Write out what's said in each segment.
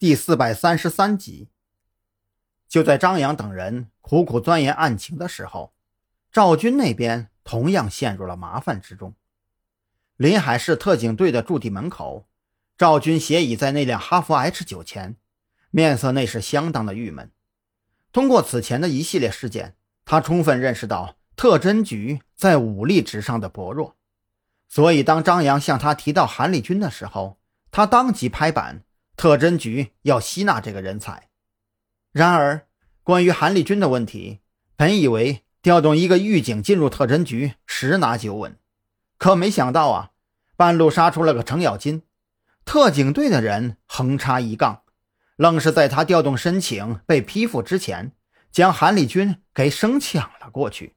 第四百三十三集。就在张扬等人苦苦钻研案情的时候，赵军那边同样陷入了麻烦之中。临海市特警队的驻地门口，赵军斜倚在那辆哈弗 H 九前，面色那是相当的郁闷。通过此前的一系列事件，他充分认识到特侦局在武力值上的薄弱，所以当张扬向他提到韩立军的时候，他当即拍板。特侦局要吸纳这个人才，然而关于韩立军的问题，本以为调动一个狱警进入特侦局十拿九稳，可没想到啊，半路杀出了个程咬金，特警队的人横插一杠，愣是在他调动申请被批复之前，将韩立军给生抢了过去。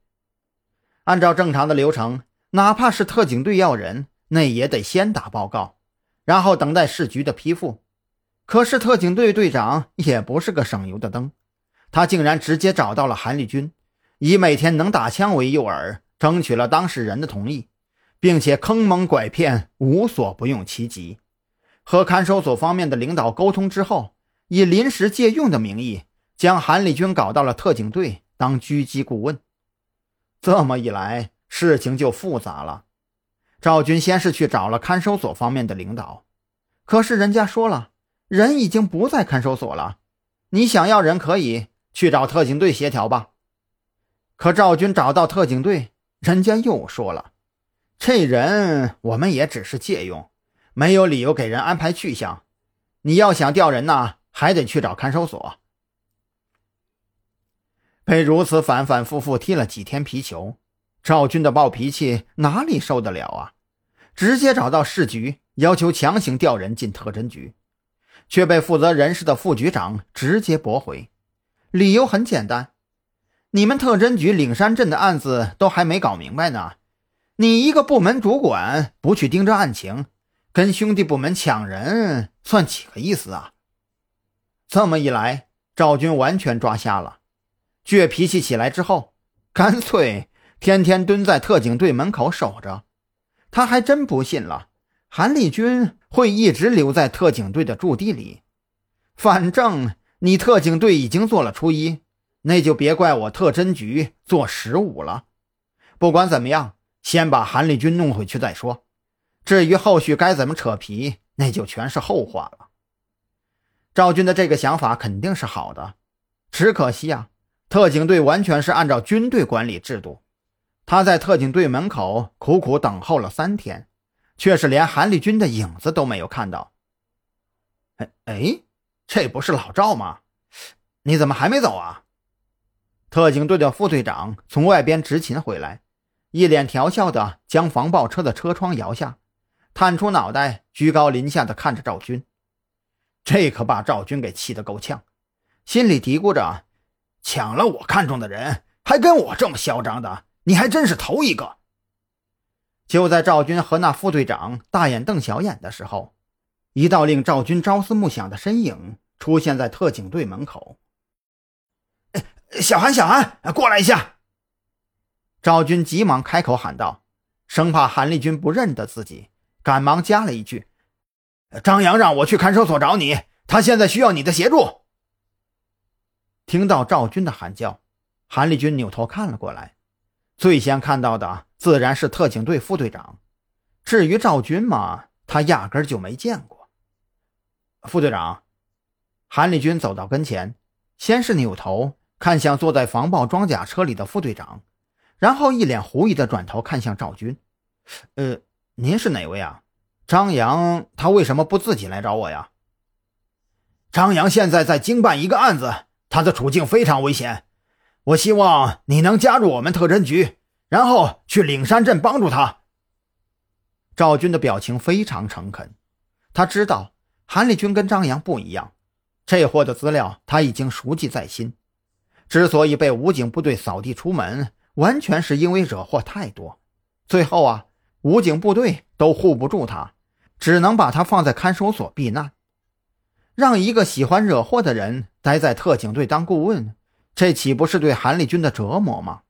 按照正常的流程，哪怕是特警队要人，那也得先打报告，然后等待市局的批复。可是特警队队长也不是个省油的灯，他竟然直接找到了韩立军，以每天能打枪为诱饵，争取了当事人的同意，并且坑蒙拐骗无所不用其极。和看守所方面的领导沟通之后，以临时借用的名义，将韩立军搞到了特警队当狙击顾问。这么一来，事情就复杂了。赵军先是去找了看守所方面的领导，可是人家说了。人已经不在看守所了，你想要人可以去找特警队协调吧。可赵军找到特警队，人家又说了，这人我们也只是借用，没有理由给人安排去向。你要想调人呢，还得去找看守所。被如此反反复复踢了几天皮球，赵军的暴脾气哪里受得了啊？直接找到市局，要求强行调人进特侦局。却被负责人事的副局长直接驳回，理由很简单：你们特侦局岭山镇的案子都还没搞明白呢，你一个部门主管不去盯着案情，跟兄弟部门抢人，算几个意思啊？这么一来，赵军完全抓瞎了，倔脾气起来之后，干脆天天蹲在特警队门口守着。他还真不信了。韩立军会一直留在特警队的驻地里，反正你特警队已经做了初一，那就别怪我特侦局做十五了。不管怎么样，先把韩立军弄回去再说。至于后续该怎么扯皮，那就全是后话了。赵军的这个想法肯定是好的，只可惜啊，特警队完全是按照军队管理制度。他在特警队门口苦苦等候了三天。却是连韩立军的影子都没有看到。哎哎，这不是老赵吗？你怎么还没走啊？特警队的副队长从外边执勤回来，一脸调笑的将防爆车的车窗摇下，探出脑袋，居高临下的看着赵军。这可把赵军给气得够呛，心里嘀咕着：抢了我看中的人，还跟我这么嚣张的，你还真是头一个。就在赵军和那副队长大眼瞪小眼的时候，一道令赵军朝思暮想的身影出现在特警队门口。小韩，小韩，过来一下！赵军急忙开口喊道，生怕韩立军不认得自己，赶忙加了一句：“张扬让我去看守所找你，他现在需要你的协助。”听到赵军的喊叫，韩立军扭头看了过来，最先看到的。自然是特警队副队长。至于赵军嘛，他压根就没见过。副队长，韩立军走到跟前，先是扭头看向坐在防爆装甲车里的副队长，然后一脸狐疑的转头看向赵军：“呃，您是哪位啊？张扬他为什么不自己来找我呀？”张扬现在在经办一个案子，他的处境非常危险，我希望你能加入我们特侦局。然后去岭山镇帮助他。赵军的表情非常诚恳，他知道韩立军跟张扬不一样，这货的资料他已经熟记在心。之所以被武警部队扫地出门，完全是因为惹祸太多。最后啊，武警部队都护不住他，只能把他放在看守所避难。让一个喜欢惹祸的人待在特警队当顾问，这岂不是对韩立军的折磨吗？